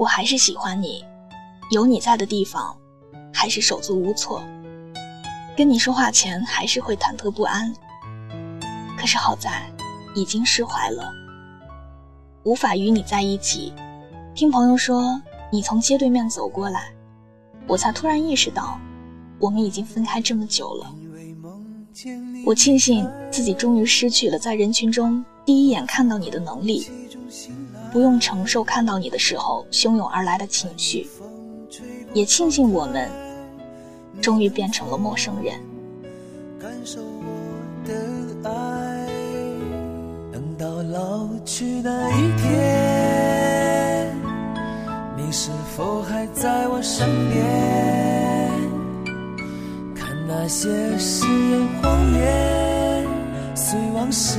我还是喜欢你，有你在的地方，还是手足无措。跟你说话前还是会忐忑不安，可是好在已经释怀了。无法与你在一起，听朋友说你从街对面走过来，我才突然意识到，我们已经分开这么久了。我庆幸自己终于失去了在人群中第一眼看到你的能力，不用承受看到你的时候汹涌而来的情绪，也庆幸我们终于变成了陌生人。感受我的爱，等到老去那一天，你是否还在我身边？看那些誓言谎言，随往事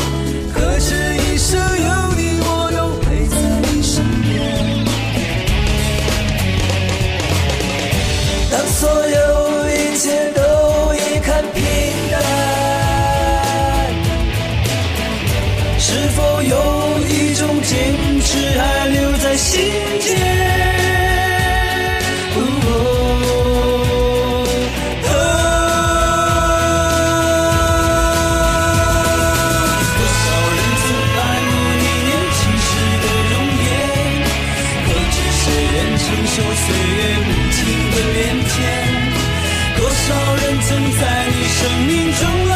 心间哦哦多少人曾爱慕你年轻时的容颜可知谁愿承受岁月无情的变迁多少人曾在你生命中